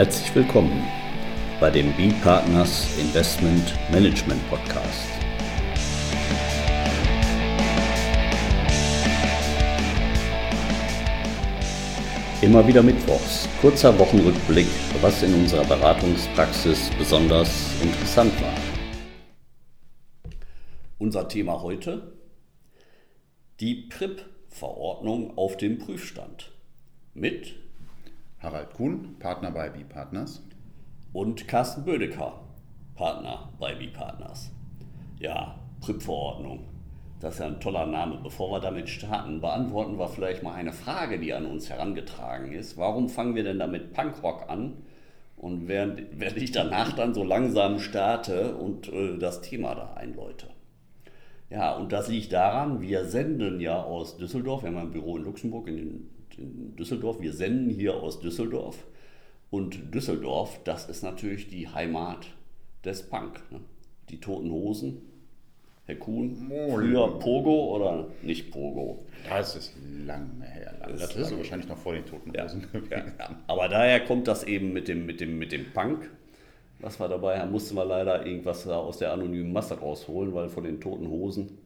Herzlich willkommen bei dem B-Partners Investment Management Podcast. Immer wieder Mittwochs, kurzer Wochenrückblick, was in unserer Beratungspraxis besonders interessant war. Unser Thema heute, die PRIP-Verordnung auf dem Prüfstand mit Harald Kuhn, Partner bei B-Partners. Und Carsten Bödecker, Partner bei B-Partners. Ja, PRIP-Verordnung. Das ist ja ein toller Name. Bevor wir damit starten, beantworten wir vielleicht mal eine Frage, die an uns herangetragen ist. Warum fangen wir denn damit Punkrock an? Und während, während ich danach dann so langsam starte und äh, das Thema da einläute. Ja, und das liegt daran, wir senden ja aus Düsseldorf, wir haben ein Büro in Luxemburg, in den in Düsseldorf. Wir senden hier aus Düsseldorf. Und Düsseldorf, das ist natürlich die Heimat des Punk. Ne? Die Toten Hosen. Herr Kuhn, früher Pogo oder nicht Pogo? Das ist lange her. Lange. Das, das ist wahrscheinlich noch vor den Toten Hosen. Ja, ja. Aber daher kommt das eben mit dem, mit dem, mit dem Punk. Was war dabei? Da mussten wir leider irgendwas aus der anonymen Masse rausholen, weil von den Toten Hosen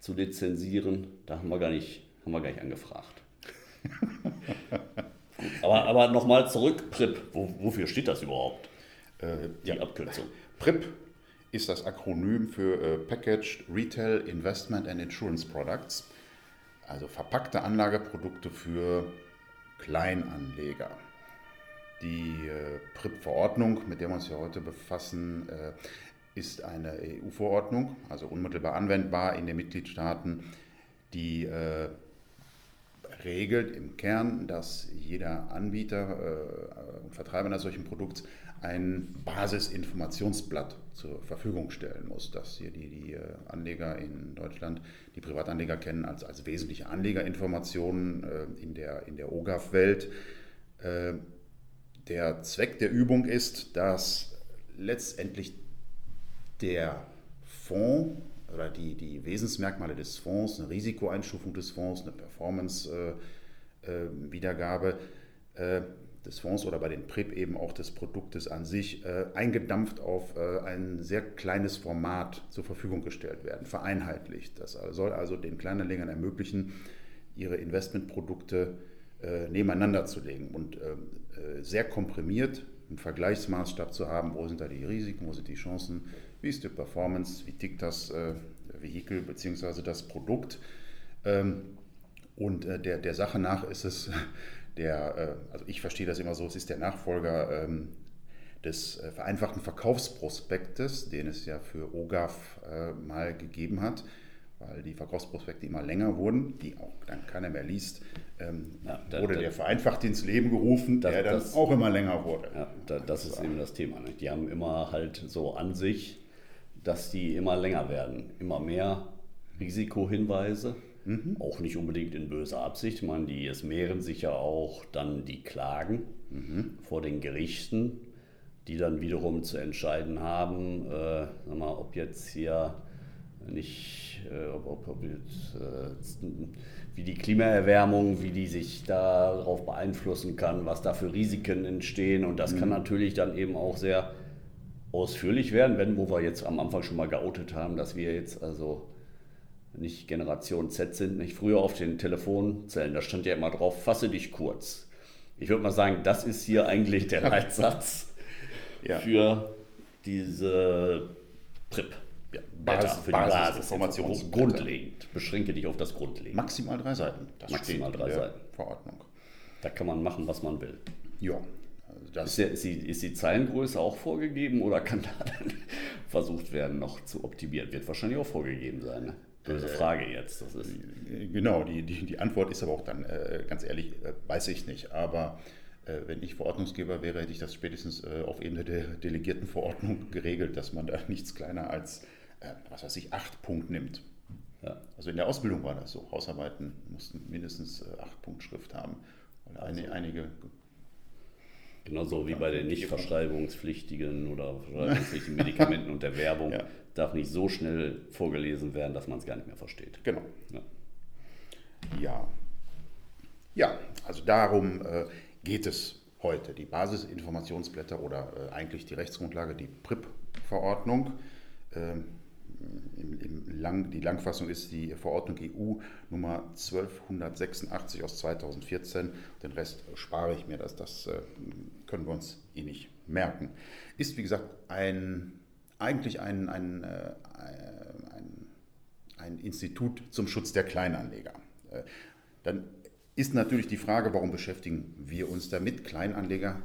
zu lizenzieren, da haben wir gar nicht, haben wir gar nicht angefragt. aber aber nochmal zurück, PRIP. Wo, wofür steht das überhaupt? Äh, Die ja. Abkürzung. PRIP ist das Akronym für äh, Packaged Retail Investment and Insurance Products, also verpackte Anlageprodukte für Kleinanleger. Die äh, PRIP-Verordnung, mit der wir uns ja heute befassen, äh, ist eine EU-Verordnung, also unmittelbar anwendbar in den Mitgliedstaaten, die äh, regelt im Kern, dass jeder Anbieter äh, und Vertreiber eines solchen Produkts ein Basisinformationsblatt zur Verfügung stellen muss, das hier die, die äh, Anleger in Deutschland, die Privatanleger kennen als, als wesentliche Anlegerinformationen äh, in der, in der OGAF-Welt. Der Zweck der Übung ist, dass letztendlich der Fonds oder die, die Wesensmerkmale des Fonds, eine Risikoeinstufung des Fonds, eine Performance-Wiedergabe äh, äh, des Fonds oder bei den PRIP eben auch des Produktes an sich äh, eingedampft auf äh, ein sehr kleines Format zur Verfügung gestellt werden, vereinheitlicht. Das soll also den Kleinanlegern ermöglichen, ihre Investmentprodukte äh, nebeneinander zu legen und äh, sehr komprimiert einen Vergleichsmaßstab zu haben, wo sind da die Risiken, wo sind die Chancen, wie ist die Performance, wie tickt das äh, Vehikel bzw. das Produkt. Ähm, und äh, der, der Sache nach ist es der, äh, also ich verstehe das immer so, es ist der Nachfolger ähm, des äh, vereinfachten Verkaufsprospektes, den es ja für OGAF äh, mal gegeben hat, weil die Verkaufsprospekte immer länger wurden, die auch dann keiner mehr liest. Ähm, ja, da, wurde da, der vereinfacht ins Leben gerufen, das, der dann das, auch immer länger wurde. Ja, da, das, ist eben das Thema. Ne? Die haben immer halt so an sich dass die immer länger werden. Immer mehr Risikohinweise, mhm. auch nicht unbedingt in böser Absicht. Man, die, es mehren sich ja auch dann die Klagen mhm. vor den Gerichten, die dann wiederum zu entscheiden haben, äh, sag mal, ob jetzt hier nicht, äh, ob, ob, ob jetzt, äh, wie die Klimaerwärmung, wie die sich darauf beeinflussen kann, was da für Risiken entstehen. Und das mhm. kann natürlich dann eben auch sehr ausführlich werden, wenn, wo wir jetzt am Anfang schon mal geoutet haben, dass wir jetzt also nicht Generation Z sind, nicht früher auf den Telefonzellen, da stand ja immer drauf, fasse dich kurz. Ich würde mal sagen, das ist hier eigentlich der Leitsatz ja. für diese PRIP. Ja, Basis, für die Basis, Basis grundlegend. Beschränke dich auf das Grundlegende. Maximal drei Seiten. Das Maximal drei Seiten. Verordnung. Da kann man machen, was man will. Ja, ist, der, ist, die, ist, die, Zeilengröße auch vorgegeben oder kann da dann versucht werden, noch zu optimieren? Wird wahrscheinlich auch vorgegeben sein. Ne? Böse äh, Frage jetzt. Genau, die, die, die Antwort ist aber auch dann, äh, ganz ehrlich, äh, weiß ich nicht. Aber wenn ich Verordnungsgeber wäre, hätte ich das spätestens auf Ebene der Delegiertenverordnung geregelt, dass man da nichts kleiner als, was weiß ich, acht Punkt nimmt. Ja. Also in der Ausbildung war das so. Hausarbeiten mussten mindestens acht Punkt Schrift haben. Weil also, einige Genauso wie bei den nicht verschreibungspflichtigen oder verschreibungspflichtigen Medikamenten und der Werbung ja. darf nicht so schnell vorgelesen werden, dass man es gar nicht mehr versteht. Genau. Ja. Ja, ja also darum äh, geht es heute. Die Basisinformationsblätter oder äh, eigentlich die Rechtsgrundlage, die PRIP-Verordnung. Ähm, im, im Lang, die Langfassung ist die Verordnung EU Nummer 1286 aus 2014. Den Rest spare ich mir, das, das äh, können wir uns eh nicht merken. Ist wie gesagt ein, eigentlich ein, ein, äh, ein, ein Institut zum Schutz der Kleinanleger. Äh, dann ist natürlich die Frage, warum beschäftigen wir uns damit? Kleinanleger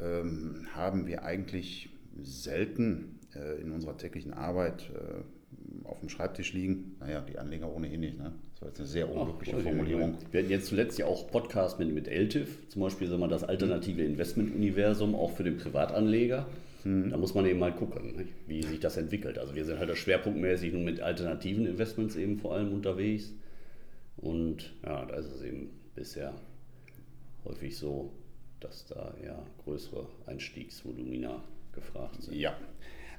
ähm, haben wir eigentlich selten äh, in unserer täglichen Arbeit äh, auf dem Schreibtisch liegen. Naja, die Anleger ohnehin nicht. Ne? Das war jetzt eine sehr unglückliche Ach, Formulierung. Wir hatten jetzt zuletzt ja auch Podcast mit, mit LTIF, zum Beispiel sagen wir, das alternative Investmentuniversum, auch für den Privatanleger. Hm. Da muss man eben mal gucken, nicht? wie sich das entwickelt. Also wir sind halt schwerpunktmäßig nun mit alternativen Investments eben vor allem unterwegs. Und ja, da ist es eben bisher häufig so, dass da eher größere Einstiegsvolumina gefragt sind. Ja,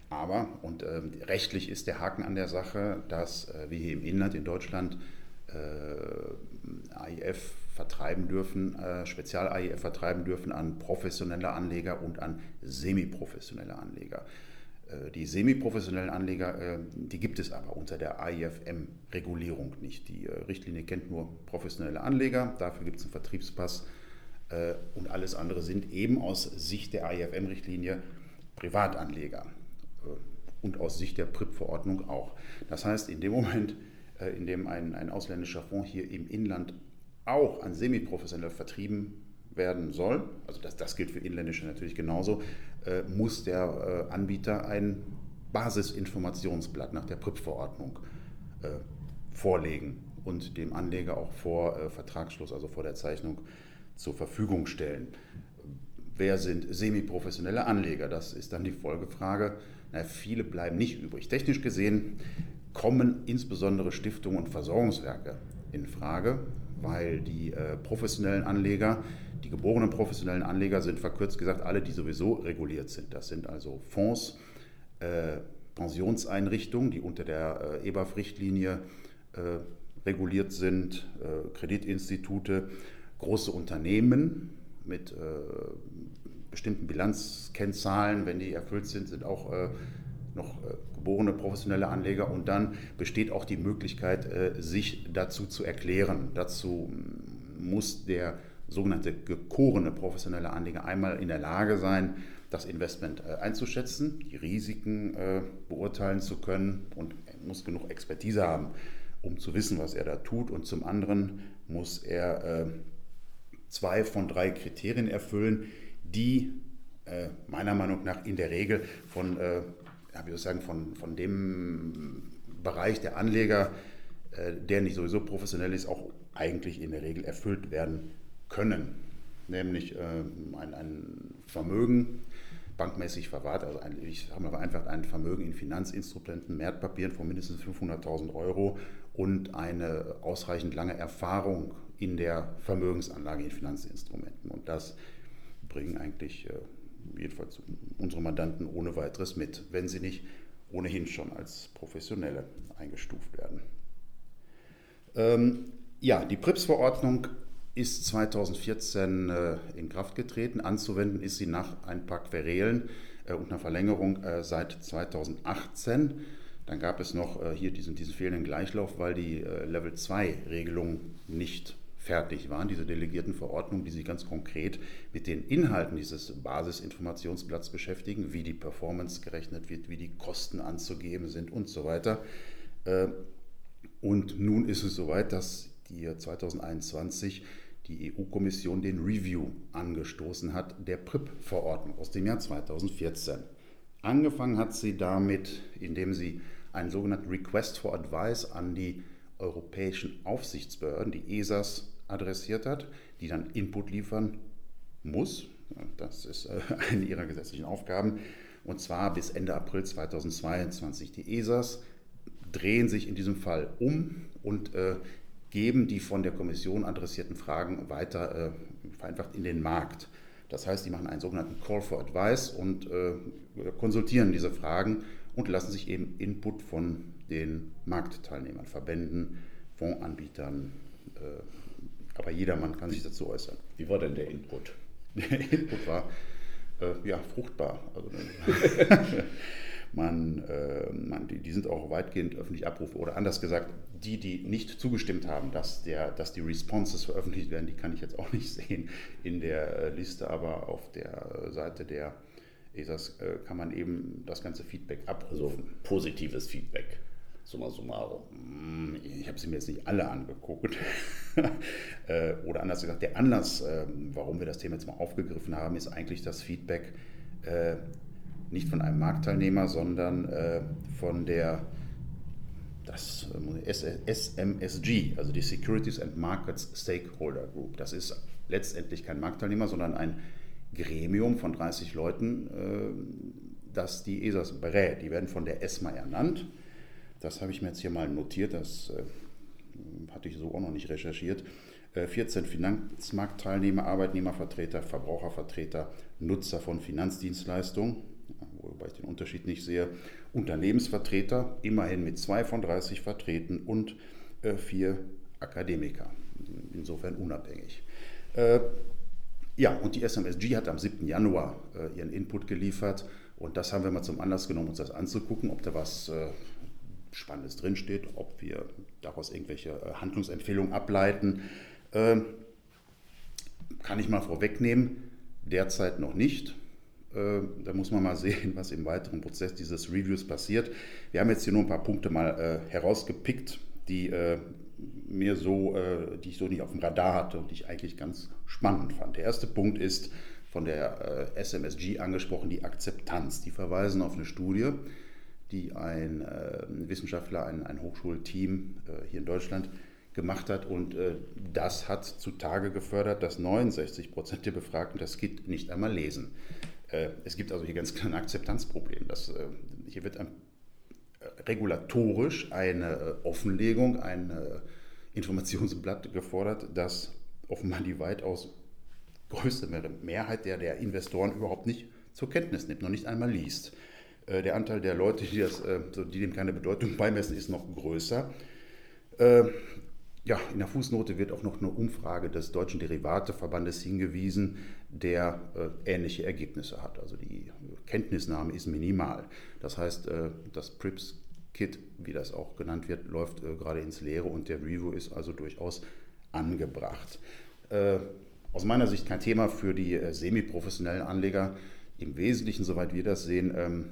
aber, und äh, rechtlich ist der Haken an der Sache, dass äh, wir hier im Inland in Deutschland AIF vertreiben dürfen, äh, Spezial-AIF vertreiben dürfen an professionelle Anleger und an semiprofessionelle Anleger. Äh, die semiprofessionellen Anleger, äh, die gibt es aber unter der AIFM-Regulierung nicht. Die äh, Richtlinie kennt nur professionelle Anleger, dafür gibt es einen Vertriebspass und alles andere sind eben aus Sicht der AIFM-Richtlinie Privatanleger und aus Sicht der PRIP-Verordnung auch. Das heißt, in dem Moment, in dem ein, ein ausländischer Fonds hier im Inland auch an semiprofessionell vertrieben werden soll, also das, das gilt für inländische natürlich genauso, äh, muss der äh, Anbieter ein Basisinformationsblatt nach der PRIP-Verordnung äh, vorlegen und dem Anleger auch vor äh, Vertragsschluss, also vor der Zeichnung, zur Verfügung stellen. Wer sind semiprofessionelle Anleger? Das ist dann die Folgefrage. Na, viele bleiben nicht übrig. Technisch gesehen kommen insbesondere Stiftungen und Versorgungswerke in Frage, weil die äh, professionellen Anleger die geborenen professionellen Anleger sind verkürzt gesagt alle, die sowieso reguliert sind. Das sind also Fonds, äh, Pensionseinrichtungen, die unter der äh, EBAF-Richtlinie äh, reguliert sind, äh, Kreditinstitute, große Unternehmen mit äh, bestimmten Bilanzkennzahlen, wenn die erfüllt sind, sind auch noch geborene professionelle Anleger und dann besteht auch die Möglichkeit, sich dazu zu erklären. Dazu muss der sogenannte gekorene professionelle Anleger einmal in der Lage sein, das Investment äh, einzuschätzen, die Risiken äh, beurteilen zu können und muss genug Expertise haben, um zu wissen, was er da tut. Und zum anderen muss er äh, zwei von drei Kriterien erfüllen, die meiner Meinung nach in der Regel von, ja, wie soll ich sagen, von, von dem Bereich der Anleger, der nicht sowieso professionell ist, auch eigentlich in der Regel erfüllt werden können, nämlich äh, ein, ein, Vermögen bankmäßig verwahrt, also ein, ich habe einfach ein Vermögen in Finanzinstrumenten, Wertpapieren von mindestens 500.000 Euro und eine ausreichend lange Erfahrung in der Vermögensanlage in Finanzinstrumenten. Und das bringen eigentlich äh, jedenfalls unsere Mandanten ohne weiteres mit, wenn sie nicht ohnehin schon als Professionelle eingestuft werden. Ähm, ja, die PRIPS-Verordnung ist 2014 äh, in Kraft getreten. Anzuwenden ist sie nach ein paar Querelen äh, und einer Verlängerung äh, seit 2018. Dann gab es noch hier diesen, diesen fehlenden Gleichlauf, weil die Level 2-Regelungen nicht fertig waren, diese delegierten Verordnungen, die sich ganz konkret mit den Inhalten dieses Basisinformationsblatts beschäftigen, wie die Performance gerechnet wird, wie die Kosten anzugeben sind und so weiter. Und nun ist es soweit, dass die 2021 die EU-Kommission den Review angestoßen hat, der PRIP-Verordnung aus dem Jahr 2014. Angefangen hat sie damit, indem sie einen sogenannten Request for Advice an die europäischen Aufsichtsbehörden, die ESAs, adressiert hat, die dann Input liefern muss. Das ist äh, eine ihrer gesetzlichen Aufgaben. Und zwar bis Ende April 2022. Die ESAs drehen sich in diesem Fall um und äh, geben die von der Kommission adressierten Fragen weiter äh, vereinfacht in den Markt. Das heißt, die machen einen sogenannten Call for Advice und äh, konsultieren diese Fragen und lassen sich eben Input von den Marktteilnehmern, Verbänden, Fondsanbietern, äh, aber jedermann kann sich dazu äußern. Wie war denn der Input? Der Input war äh, ja fruchtbar. Also, man, äh, man, die, die, sind auch weitgehend öffentlich abrufbar. Oder anders gesagt, die, die nicht zugestimmt haben, dass, der, dass die Responses veröffentlicht werden, die kann ich jetzt auch nicht sehen in der äh, Liste, aber auf der Seite der ESAS äh, kann man eben das ganze Feedback abrufen. Also positives Feedback. Summa summarum. Mm, ich habe sie mir jetzt nicht alle angeguckt. Äh, oder anders gesagt, der Anlass, ähm, warum wir das Thema jetzt mal aufgegriffen haben, ist eigentlich das Feedback äh, nicht von einem Marktteilnehmer, sondern äh, von der das SMSG, also die Securities and Markets Stakeholder Group. Das ist letztendlich kein Marktteilnehmer, sondern ein Gremium von 30 Leuten, das die ESAs berät. Die werden von der ESMA ernannt. Das habe ich mir jetzt hier mal notiert, das hatte ich so auch noch nicht recherchiert. 14 Finanzmarktteilnehmer, Arbeitnehmervertreter, Verbrauchervertreter, Nutzer von Finanzdienstleistungen wobei ich den Unterschied nicht sehe, Unternehmensvertreter, immerhin mit zwei von 30 vertreten und äh, vier Akademiker, insofern unabhängig. Äh, ja, und die SMSG hat am 7. Januar äh, ihren Input geliefert und das haben wir mal zum Anlass genommen, uns das anzugucken, ob da was äh, Spannendes drinsteht, ob wir daraus irgendwelche äh, Handlungsempfehlungen ableiten. Ähm, kann ich mal vorwegnehmen, derzeit noch nicht. Äh, da muss man mal sehen, was im weiteren Prozess dieses Reviews passiert. Wir haben jetzt hier nur ein paar Punkte mal äh, herausgepickt, die äh, mir so, die ich so nicht auf dem Radar hatte und die ich eigentlich ganz spannend fand. Der erste Punkt ist von der SMSG angesprochen, die Akzeptanz. Die verweisen auf eine Studie, die ein Wissenschaftler, ein, ein Hochschulteam hier in Deutschland gemacht hat. Und das hat zutage gefördert, dass 69 Prozent der Befragten das Kit nicht einmal lesen. Äh, es gibt also hier ganz klar ein Akzeptanzproblem. Das, äh, hier wird ein, äh, regulatorisch eine Offenlegung, ein Informationsblatt gefordert, das offenbar die weitaus größte Mehrheit der, der Investoren überhaupt nicht zur Kenntnis nimmt, noch nicht einmal liest. Der Anteil der Leute, die, das, die dem keine Bedeutung beimessen, ist noch größer. Ja, in der Fußnote wird auch noch eine Umfrage des Deutschen Derivateverbandes hingewiesen, der äh, ähnliche Ergebnisse hat. Also die Kenntnisnahme ist minimal. Das heißt, äh, das PRIPS-Kit, wie das auch genannt wird, läuft äh, gerade ins Leere und der Review ist also durchaus angebracht. Äh, aus meiner Sicht kein Thema für die äh, semiprofessionellen Anleger. Im Wesentlichen, soweit wir das sehen, ähm,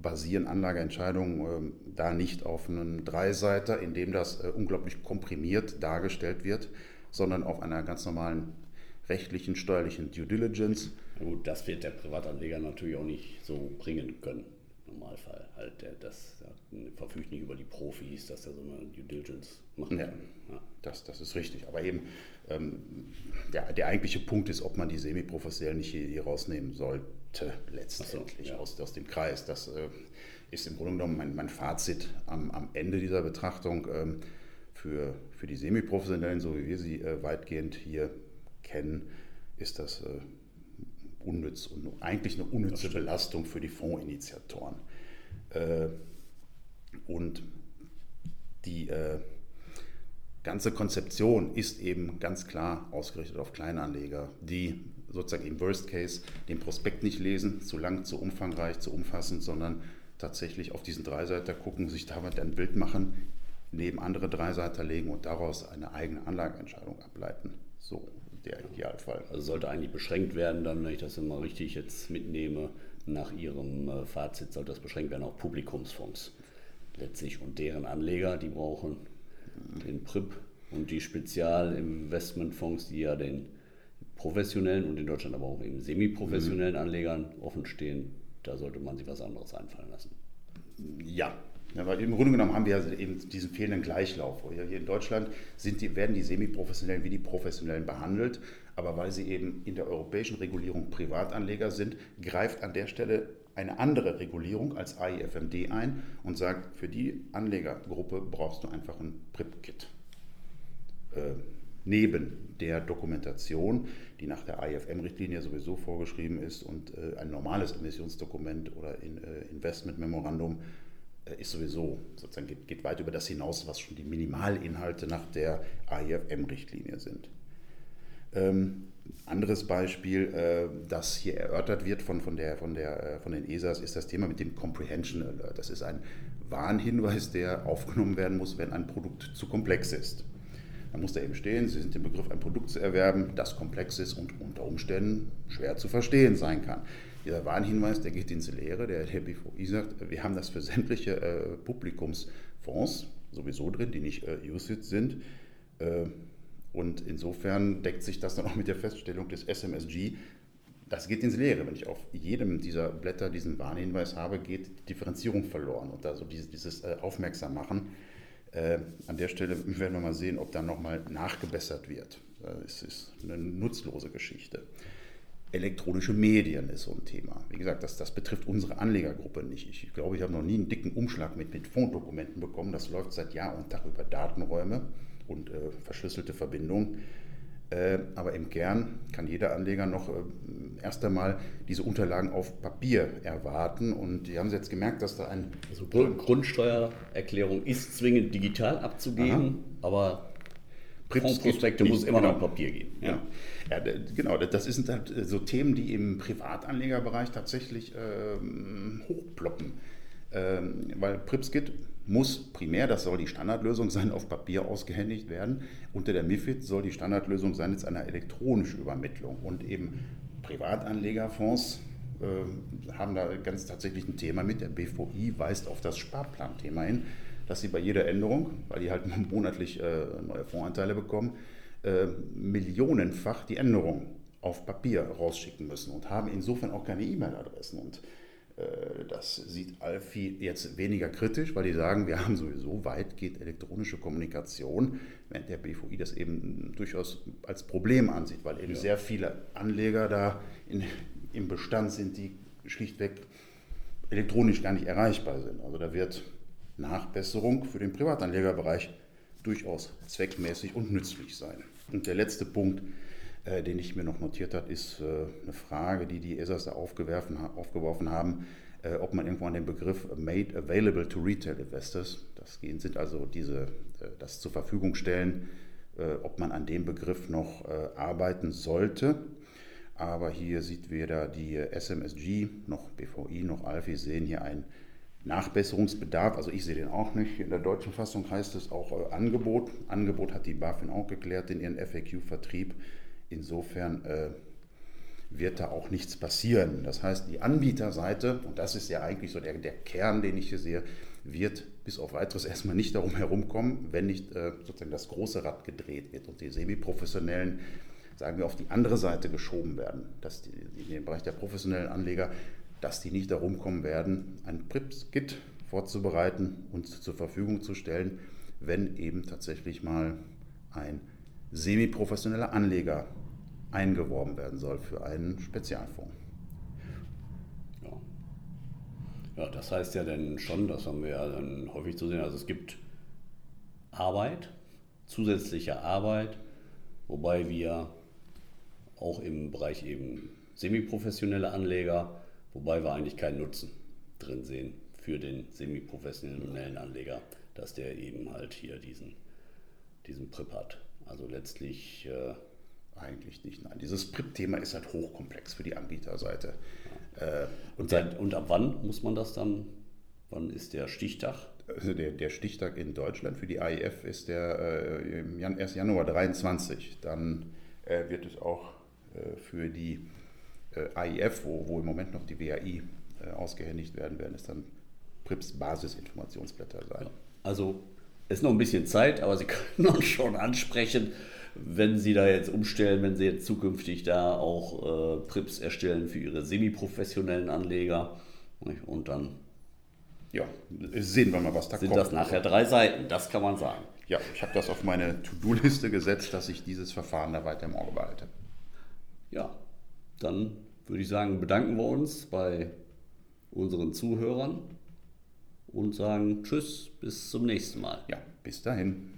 basieren Anlageentscheidungen äh, da nicht auf einem Dreiseiter, in dem das äh, unglaublich komprimiert dargestellt wird, sondern auf einer ganz normalen rechtlichen, steuerlichen Due Diligence. Na gut, das wird der Privatanleger natürlich auch nicht so bringen können. Im Normalfall halt, der, das der verfügt nicht über die Profis, dass er so eine Due Diligence machen ja, kann. Ja. Das, das ist richtig. Aber eben ähm, der, der eigentliche Punkt ist, ob man die Semiprofessionellen nicht hier, hier rausnehmen sollte, letztendlich so, ja. aus, aus dem Kreis. Das äh, ist im Grunde genommen mein, mein Fazit am, am, Ende dieser Betrachtung. Ähm, für, für die Semiprofessionellen, so wie wir sie äh, weitgehend hier kennen, ist das äh, unnütz und eigentlich eine unnütze Belastung für die Fondsinitiatoren. Äh, und die äh, ganze Konzeption ist eben ganz klar ausgerichtet auf Kleinanleger, die sozusagen im Worst Case den Prospekt nicht lesen, zu lang, zu umfangreich, zu umfassend, sondern tatsächlich auf diesen Dreiseiter gucken, sich damit ein Bild machen, neben andere Dreiseiter legen und daraus eine eigene Anlageentscheidung ableiten. So der Idealfall. Also sollte eigentlich beschränkt werden, dann, wenn ich das immer richtig jetzt mitnehme, nach Ihrem äh, Fazit sollte das beschränkt werden auf Publikumsfonds letztlich und deren Anleger, die brauchen den PRIP und die Spezialinvestmentfonds, die ja den professionellen und in Deutschland aber auch eben semi-professionellen mhm. Anlegern offen stehen, da sollte man sich was anderes einfallen lassen. Ja, ja, weil im Grunde genommen haben wir eben diesen fehlenden Gleichlauf. Hier in Deutschland die, werden die Semiprofessionellen wie die Professionellen behandelt, aber weil sie eben in der europäischen Regulierung Privatanleger sind, greift an der Stelle eine andere Regulierung als AIFMD ein und sagt, für die Anlegergruppe brauchst du einfach ein PRIP-Kit. Äh, neben der Dokumentation, die nach der IFM-Richtlinie sowieso vorgeschrieben ist und äh, ein normales Emissionsdokument oder in, äh, Investmentmemorandum äh, ist sowieso sozusagen geht, geht, weit über das hinaus, was schon die Minimalinhalte nach der AIFM-Richtlinie sind. Ähm, Anderes Beispiel, äh, das hier erörtert wird von, von, der, von, der, äh, von den ESAs, ist das Thema mit dem Comprehension Alert. Das ist ein Warnhinweis, der aufgenommen werden muss, wenn ein Produkt zu komplex ist. Dann muss da eben stehen, Sie sind im Begriff, ein Produkt zu erwerben, das komplex ist und unter Umständen schwer zu verstehen sein kann. Dieser Warnhinweis, der geht ins Leere. Der, der BVI sagt, wir haben das für sämtliche äh, Publikumsfonds sowieso drin, die nicht äh, USIT sind. Äh, und insofern deckt sich das dann auch mit der Feststellung des SMSG. Das geht ins Leere. Wenn ich auf jedem dieser Blätter diesen Warnhinweis habe, geht Differenzierung verloren. Und also dieses, dieses äh, Aufmerksam machen. Äh, an der Stelle werden wir mal sehen, ob da nochmal nachgebessert wird. Äh, es ist eine nutzlose Geschichte. Elektronische Medien ist so ein Thema. Wie gesagt, das, das betrifft unsere Anlegergruppe nicht. Ich, glaube, ich habe noch nie einen dicken Umschlag mit, mit Fonddokumenten bekommen. Das läuft seit Jahr und Tag über Datenräume und äh, verschlüsselte Verbindungen. Äh, aber im Kern kann jeder Anleger noch äh, erst einmal diese Unterlagen auf Papier erwarten. Und die haben Sie jetzt gemerkt, dass da ein. Also Grundsteuererklärung ist zwingend digital abzugeben, Aha. aber Prospekte muss immer genau. noch Papier geben. Ja. ja. genau. Das sind halt äh, so Themen, die im Privatanlegerbereich tatsächlich ähm, hochploppen. Ähm, weil PRIPSKIT muss primär, das soll die Standardlösung sein, auf Papier ausgehändigt werden. Unter der MIFID soll die Standardlösung sein jetzt eine elektronische Übermittlung. Und eben Privatanlegerfonds äh, haben da ganz tatsächlich ein Thema mit. Der BVI weist auf das Sparplanthema hin, dass sie bei jeder Änderung, weil die halt monatlich äh, neue Fondsanteile bekommen, äh, millionenfach die Änderung auf Papier rausschicken müssen und haben insofern auch keine E-Mail-Adressen. Und das sieht Alfie jetzt weniger kritisch, weil die sagen, wir haben sowieso weitgehend elektronische Kommunikation, während der BVI das eben durchaus als Problem ansieht, weil eben ja. sehr viele Anleger da in, im Bestand sind, die schlichtweg elektronisch gar nicht erreichbar sind. Also da wird Nachbesserung für den Privatanlegerbereich durchaus zweckmäßig und nützlich sein. Und der letzte Punkt, äh, den ich mir noch notiert habe, ist äh, eine Frage, die die ESAs da aufgeworfen haben, äh, ob man irgendwo an den Begriff Made Available to Retail Investors, das sind also diese, äh, das zur Verfügung stellen, äh, ob man an dem Begriff noch äh, arbeiten sollte. Aber hier sieht weder die SMSG noch BVI noch ALFI sehen hier einen Nachbesserungsbedarf, also ich sehe den auch nicht. In der deutschen Fassung heißt es auch Angebot. Angebot hat die BaFin auch geklärt in ihren FAQ-Vertrieb. Insofern äh, wird da auch nichts passieren. Das heißt, die Anbieterseite, und das ist ja eigentlich so der, der Kern, den ich hier sehe, wird bis auf weiteres erstmal nicht darum herumkommen, wenn nicht äh, sozusagen das große Rad gedreht wird und die semi-professionellen, sagen wir, auf die andere Seite geschoben werden, dass die, in den Bereich der professionellen Anleger, dass die nicht darum kommen werden, ein PRIPS-Kit vorzubereiten und zur Verfügung zu stellen, wenn eben tatsächlich mal ein semi-professioneller Anleger eingeworben werden soll für einen Spezialfonds. Ja. ja, das heißt ja dann schon, das haben wir ja dann häufig zu sehen, also es gibt Arbeit, zusätzliche Arbeit, wobei wir auch im Bereich eben semi-professionelle Anleger, wobei wir eigentlich keinen Nutzen drin sehen für den semi-professionellen Anleger, dass der eben halt hier diesen, diesen PRIP hat. Also letztlich äh, eigentlich nicht. Nein, dieses PRIP-Thema ist halt hochkomplex für die Anbieterseite. Äh, und, seit, und ab wann muss man das dann? Wann ist der Stichtag? Also der, der Stichtag in Deutschland für die AIF ist der äh, im Jan, 1. Januar 23. Dann äh, wird es auch äh, für die äh, AIF, wo, wo im Moment noch die WAI äh, ausgehändigt werden, werden es dann PRIPS Basisinformationsblätter sein. Also ist noch ein bisschen Zeit, aber Sie können uns schon ansprechen wenn Sie da jetzt umstellen, wenn Sie jetzt zukünftig da auch äh, Prips erstellen für Ihre semi-professionellen Anleger und dann ja, sehen wir mal, was da sind kommt. Sind das nachher drei Seiten, das kann man sagen. Ja, ich habe das auf meine To-Do-Liste gesetzt, dass ich dieses Verfahren da weiter im Auge behalte. Ja, dann würde ich sagen, bedanken wir uns bei unseren Zuhörern und sagen Tschüss, bis zum nächsten Mal. Ja, bis dahin.